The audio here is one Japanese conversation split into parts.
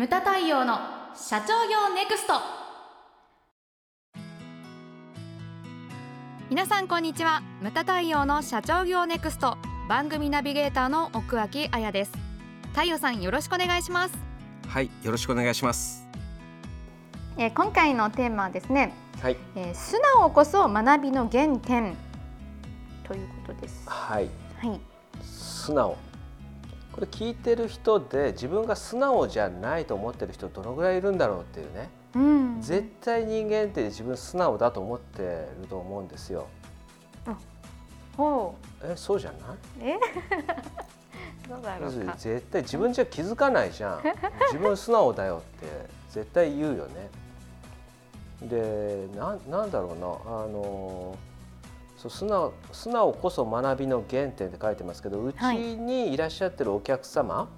ムタ太陽の社長業ネクスト。皆さんこんにちは。ムタ太陽の社長業ネクスト。番組ナビゲーターの奥脇彩です。太陽さんよろしくお願いします。はいよろしくお願いします。えー、今回のテーマはですね、はい。えー、素直こそ学びの原点ということです。はい、はい、素直これ聞いてる人で自分が素直じゃないと思ってる人どのぐらいいるんだろうっていうね、うん、絶対人間って自分素直だと思ってると思うんですよ。ほう。えそうじゃない？え？どうだろう絶対自分じゃ気づかないじゃん。自分素直だよって絶対言うよね。でななんだろうな。あのそう素直素直こそ学びの原点って書いてますけどうちにいらっしゃってるお客様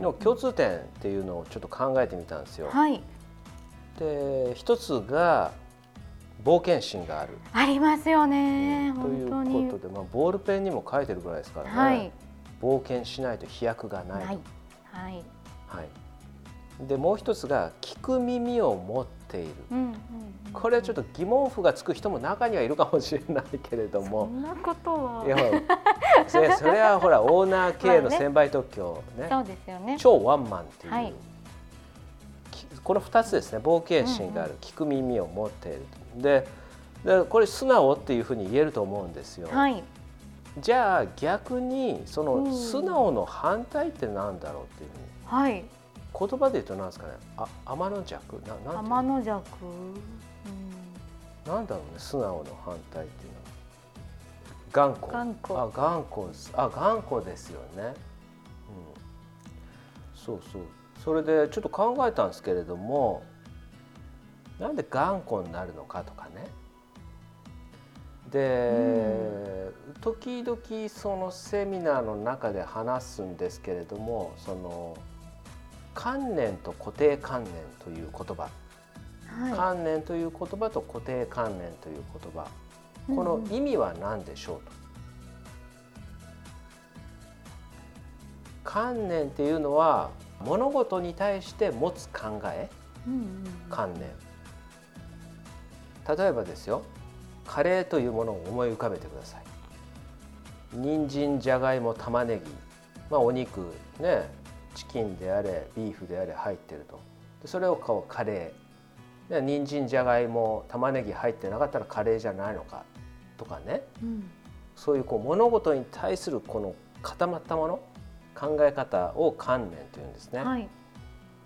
の共通点っていうのをちょっと考えてみたんですよ。はい、で一つが冒険心がある。ありますよね。うん、ということで、まあ、ボールペンにも書いてるぐらいですからね、はい、冒険しないと飛躍がない。はい、はい、はいでもう一つが聞く耳を持っている、うんうんうん、これはちょっと疑問符がつく人も中にはいるかもしれないけれども。そんなことは。いやそれそれはほらオーナー経営の専売特許ね、ね、そうですよね。超ワンマンっていう、はい、この2つですね。冒険心がある、うんうん、聞く耳を持っているででこれ素直っていうふうに言えると思うんですよ。はい、じゃあ逆にその素直の反対ってなんだろうっていうふうに、はい言葉で言うとなんですかね。あ天の弱？ななん天の弱、うん、なんだろうね素直の反対っていうのは。頑固。頑固。あ頑固あ頑固ですよね、うん、そうそう。それでちょっと考えたんですけれどもなんで頑固になるのかとかね。で、うん、時々そのセミナーの中で話すんですけれどもその観念と固定観念という言葉、はい、観念という言葉と固定観念という言葉。この意味は何でしょうと。観念っていうのは物事に対して持つ考え、観念。例えばですよカレーというものを思い浮かべてください。人参じゃがいも玉ねぎ。まあお肉ねチキンであれビーフであれ入ってると。それをこうカレー。人参じゃがいも玉ねぎ入ってなかったらカレーじゃないのか。とかね、うん、そういうこう物事に対するこの固まったもの考え方を観念というんですね。はい、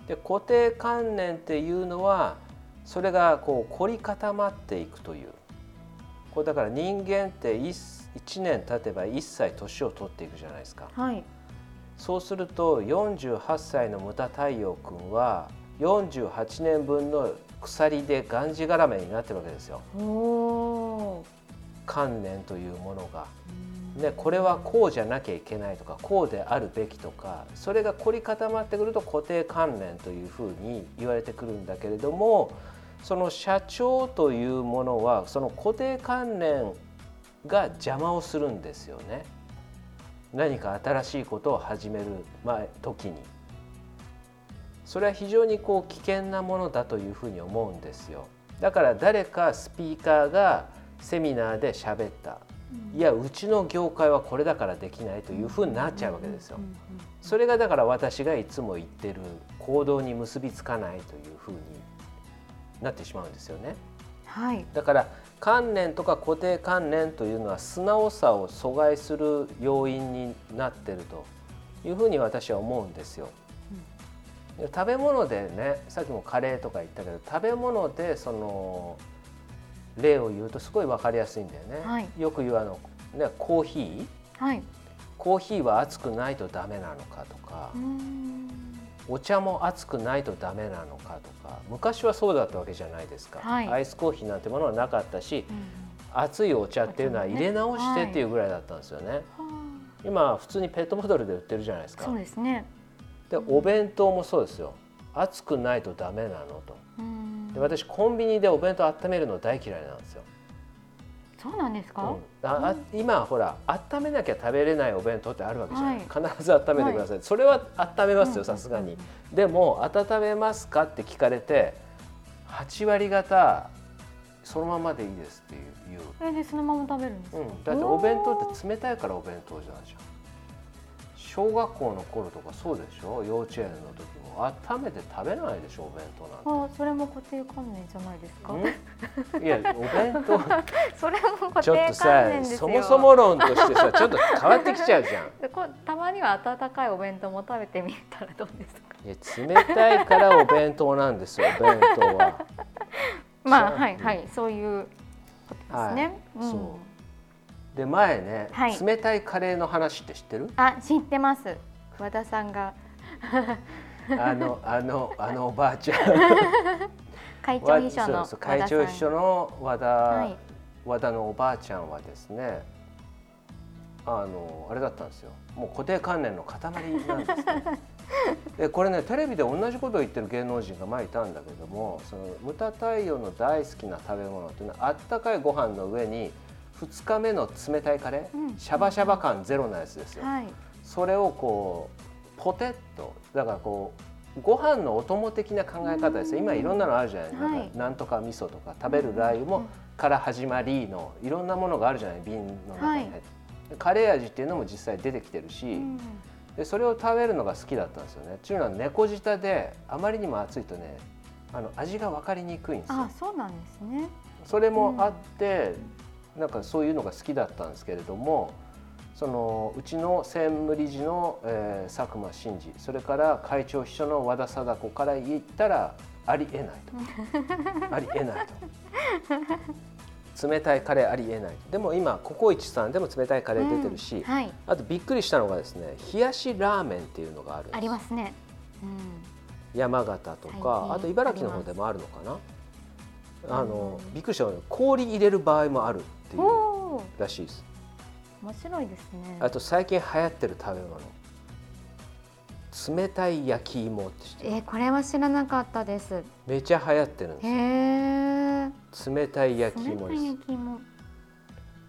で固定観念っていうのはそれがこう凝り固まっていくという。これだから人間って 1, 1年経てば1歳年を取っていくじゃないですか。はいそうすると48歳の牟田太陽君は48年分の鎖でがんじがらめになってるわけですよ。観念というものが。ね、これはこうじゃなきゃいけないとかこうであるべきとかそれが凝り固まってくると固定観念というふうに言われてくるんだけれどもその社長というものはその固定観念が邪魔をするんですよね。何か新しいことを始める前時に。それは非常にこう危険なものだというふうに思うんですよ。だから誰かスピーカーがセミナーで喋った、いやうちの業界はこれだからできないというふうになっちゃうわけですよ。それがだから私がいつも言ってる行動に結びつかないというふうになってしまうんですよね。はい、だから観念とか固定観念というのは素直さを阻害する要因になってるというふうに私は思うんですよ。うん、食べ物でねさっきもカレーとか言ったけど食べ物でその例を言うとすごい分かりやすいんだよね。はい、よく言うあの、ね、コーヒー、はい、コーヒーは熱くないとダメなのかとか。お茶も熱くないとダメなのかとか昔はそうだったわけじゃないですか、はい、アイスコーヒーなんてものはなかったし、うん、熱いお茶っていうのは入れ直してっていうぐらいだったんですよね。はい、今普通にペットボトルで売ってるじゃないですか。そうですね。でお弁当もそうですよ。熱くないとダメなのと。で私コンビニでお弁当温めるの大嫌いなんですよ。そうなんですか、うん、あ今ほら温めなきゃ食べれないお弁当ってあるわけじゃない、はい、必ず温めてください、はい、それは温めますよさすがに、でも温めますかって聞かれて8割方そのままでいいですっていう。えでそのまま食べるんですか、うん、だってお弁当って冷たいからお弁当じゃんじゃん。小学校の頃とかそうでしょ？幼稚園の時。も温めて食べないでしょお弁当なんて。あそれも固定観念じゃないですか？いやお弁当。それも固定観念ですそもそも論としてさちょっと変わってきちゃうじゃん。たまには温かいお弁当も食べてみたらどうですか？いや冷たいからお弁当なんですよお弁当は。まあはいはいそういうですね。はい、そう。で前ね、はい、冷たいカレーの話って知ってる？あ知ってます。和田さんがあのあのあのおばあちゃん。会長秘書の会長秘書の和田、はい、和田のおばあちゃんはですねあのあれだったんですよ。もう固定観念の塊なんですね。でこれねテレビで同じことを言ってる芸能人が前いたんだけどもそのムタ太陽の大好きな食べ物っていうのはあったかいご飯の上に2日目の冷たいカレー、うん、シャバシャバ感ゼロなやつですよ。はい、それをこうポテッとだからこうご飯のお供的な考え方ですよ。今いろんなのあるじゃない、はい、なんとか味噌とか食べるラー油もから始まりのいろんなものがあるじゃない。瓶の中に、はい、カレー味っていうのも実際出てきてるし、うんでそれを食べるのが好きだったんですよね。っていうのは猫舌であまりにも熱いとねあの味が分かりにくいんですよ。あそうなんですね。それもあって、うん、なんかそういうのが好きだったんですけれどもそのうちの専務理事の、えー、佐久間真司それから会長秘書の和田貞子から言ったらありえないと。ありえないと。冷たいカレーありえないでも今ココイチさんでも冷たいカレー出てるし、うんはい、あとびっくりしたのがですね冷やしラーメンっていうのがあるありますね、うん、山形とかあと茨城の方でもあるのかな。あの、うん、びっくりしたの氷入れる場合もあるっていうらしいです面白いですね。あと最近流行ってる食べ物。冷たい焼き芋って知ってえー、これは知らなかったです。めちゃ流行ってるんですよ。冷たい焼き芋です。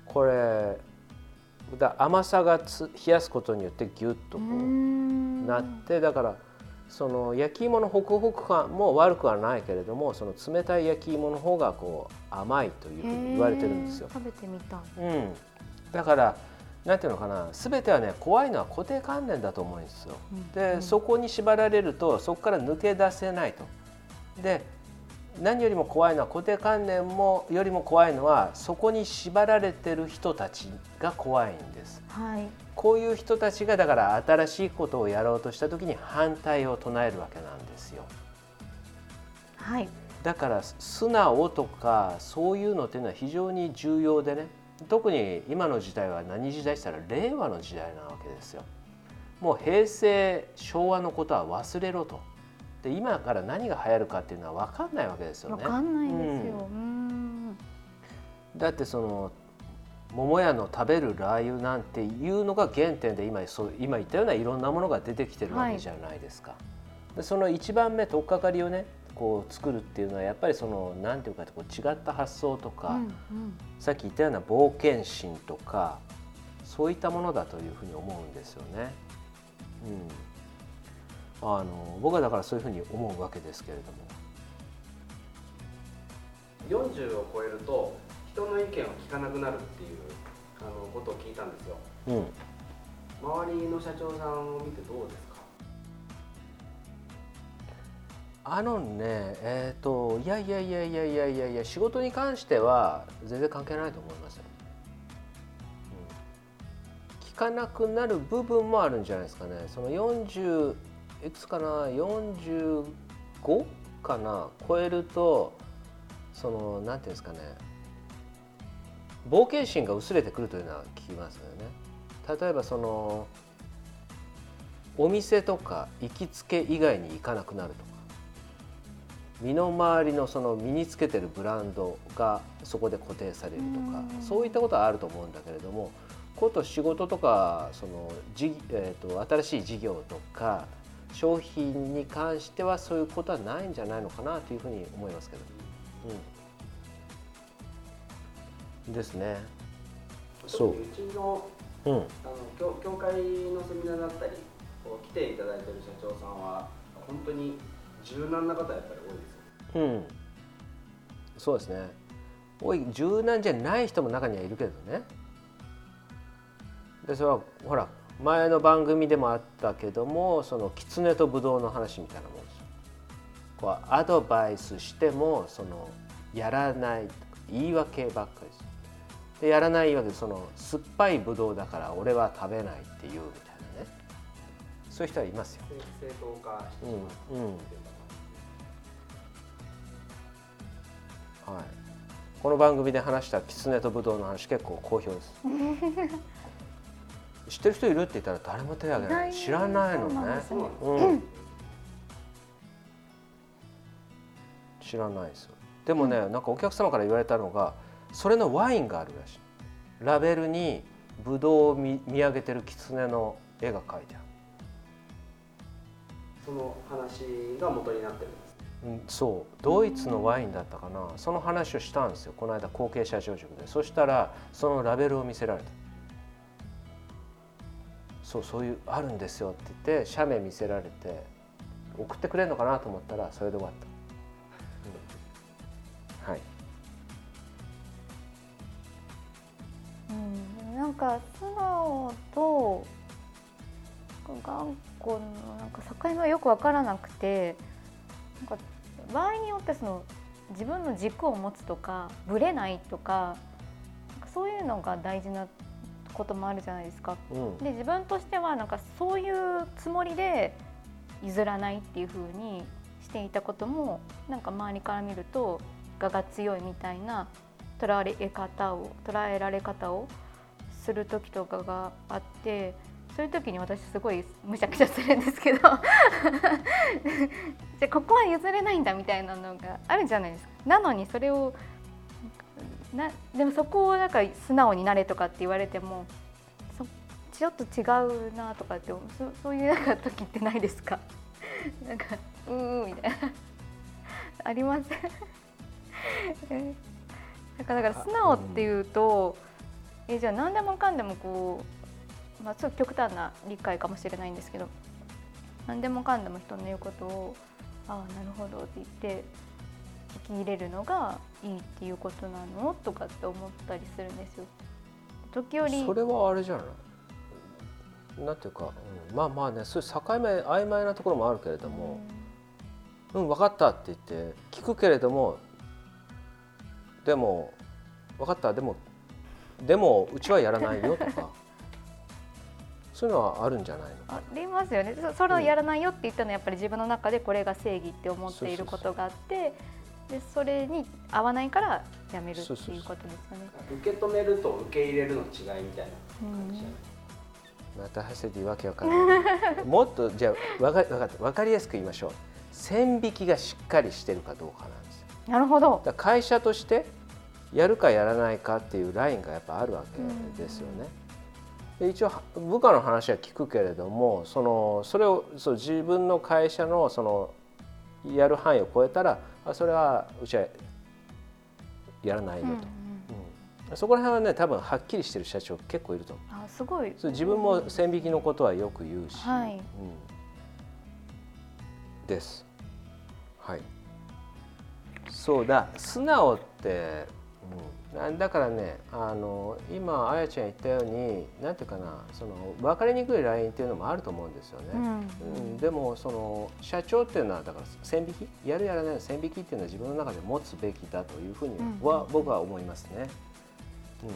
これだ甘さがつ冷やすことによってギュッとこうなってだからその焼き芋のホクホク感も悪くはないけれどもその冷たい焼き芋の方がこう甘いというふうに言われてるんですよ。食べてみたい、うん、だからなんていうのかな全てはね怖いのは固定観念だと思うんですよ。で、うん、そこに縛られるとそこから抜け出せないと。で何よりも怖いのは固定観念もよりも怖いのはそこに縛られてる人たちが怖いんです。はい、こういう人たちがだから新しいことをやろうとした時に反対を唱えるわけなんですよ。はい、だから素直とかそういうのっていうのは非常に重要でね特に今の時代は何時代したら令和の時代なわけですよ。もう平成昭和のことは忘れろと。で今から何が流行るかっていうのは分かんないわけですよね。分かんないですよ。うん、だってその桃屋の食べるラー油なんていうのが原点で今そう今言ったようないろんなものが出てきてるわけじゃないですか。はい、でその一番目取っかかりをねこう作るっていうのはやっぱりその何ていうかこう違った発想とか、うんうん、さっき言ったような冒険心とかそういったものだというふうに思うんですよね。うん、あの僕はだからそういうふうに思うわけですけれども。40を超えると人の意見を聞かなくなるっていうあのことを聞いたんですよ。うん、周りの社長さんを見てどうですか？あのねえっ、ー、といやいやいやいやいやいやいや仕事に関しては全然関係ないと思いますよ、聞かなくなる部分もあるんじゃないですかね。その40いくつかな？45かな？超えるとそのなんていうんですかね。冒険心が薄れてくるというのは聞きますよね。例えばそのお店とか行きつけ以外に行かなくなるとか。身の回りのその身につけてるブランドがそこで固定されるとかそういったことはあると思うんだけれどもこと仕事とかそのじ、えーと、新しい事業とか商品に関してはそういうことはないんじゃないのかなというふうに思いますけど。うん、ですね。そううちのうんあの教教会のセミナーだったり来ていただいてる社長さんは本当に柔軟な方やっぱり多いですよ。うん。そうですね。多い柔軟じゃない人も中にはいるけどね。でそれはほら前の番組でもあったけどもその狐とブドウの話みたいなもんですよ。こうアドバイスしてもそのやらないとか言い訳ばっかりです。でやらない言い訳でその酸っぱいブドウだから俺は食べないっていうみたいなね。そういう人はいますよ。正当化してしまううんうんはい、この番組で話した狐とブドウの話結構好評です。知ってる人いるって言ったら誰も手を挙げない。いない知らないのね。そうなん。知らないですよ。でもね、なんかお客様から言われたのがそれのワインがあるらしい。ラベルにブドウを見見上げてる狐の絵が描いてある。その話が元になってる。んですうんそうドイツのワインだったかな。その話をしたんですよ。この間後継社長塾で。そしたらそのラベルを見せられた。そうそういうあるんですよって言って写メ見せられて送ってくれるのかなと思ったらそれで終わった、うん。はい。うん、なんか素直と頑固のなんか境目がよく分からなくてなんか場合によってその自分の軸を持つとかぶれないとかそういうのが大事なこともあるじゃないですか。うんで自分としてはなんかそういうつもりで譲らないっていう風にしていたこともなんか周りから見ると我が強いみたいな捉え方を捉えられ方をする時とかがあってそういう時に私すごいむしゃくしゃするんですけどじゃあここは譲れないんだみたいなのがあるじゃないですか。なのにそれをなでもそこをなんか素直になれとかって言われてもそちょっと違うなとかってそそういうなんか時ってないですか？なんかうーみたいな。ありません？だからだから素直っていうと、えじゃあ何でもかんでもこう、まあ、ちょっと極端な理解かもしれないんですけど何でもかんでも人の言うことをああなるほどって言って聞き入れるのがいいっていうことなの？とかって思ったりするんですよ。時折それはあれじゃない？なんていうか、うんまあまあねそういう境目曖昧なところもあるけれども、うん、分かったって言って聞くけれどもでも分かったでもでもうちはやらないよとかそういうのはあるんじゃないの？ありますよね。そそれをやらないよって言ったのはやっぱり自分の中でこれが正義って思っていることがあってでそれに合わないからやめるっていうことですよね。受け止めると受け入れるの違いみたいな感じじゃない？また走ってわけわかんない。もっとじゃあわか分かった。分かりやすく言いましょう。線引きがしっかりしてるかどうかなんですよ。なるほど。会社としてやるかやらないかっていうラインがやっぱあるわけですよね。で一応部下の話は聞くけれどもそのそれをそう自分の会社のそのやる範囲を超えたらあそれはうちはやらないよと、うんうん。うん。そこら辺はね多分はっきりしてる社長結構いると思う。あすごい。そう自分も線引きのことはよく言うし、はい。うん、です。はい。そうだ。素直って、うん、だからねあの今あやちゃん言ったようになんていうかなその分かりにくいラインっていうのもあると思うんですよね。うん。うん、でもその社長っていうのはだから線引きやるやらないの線引きっていうのは自分の中で持つべきだというふうには、うん。僕は思いますね。うん。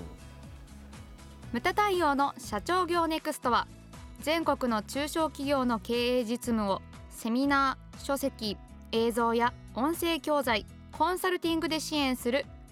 ムタ対応の社長業ネクストは全国の中小企業の経営実務をセミナー書籍映像や音声教材コンサルティングで支援する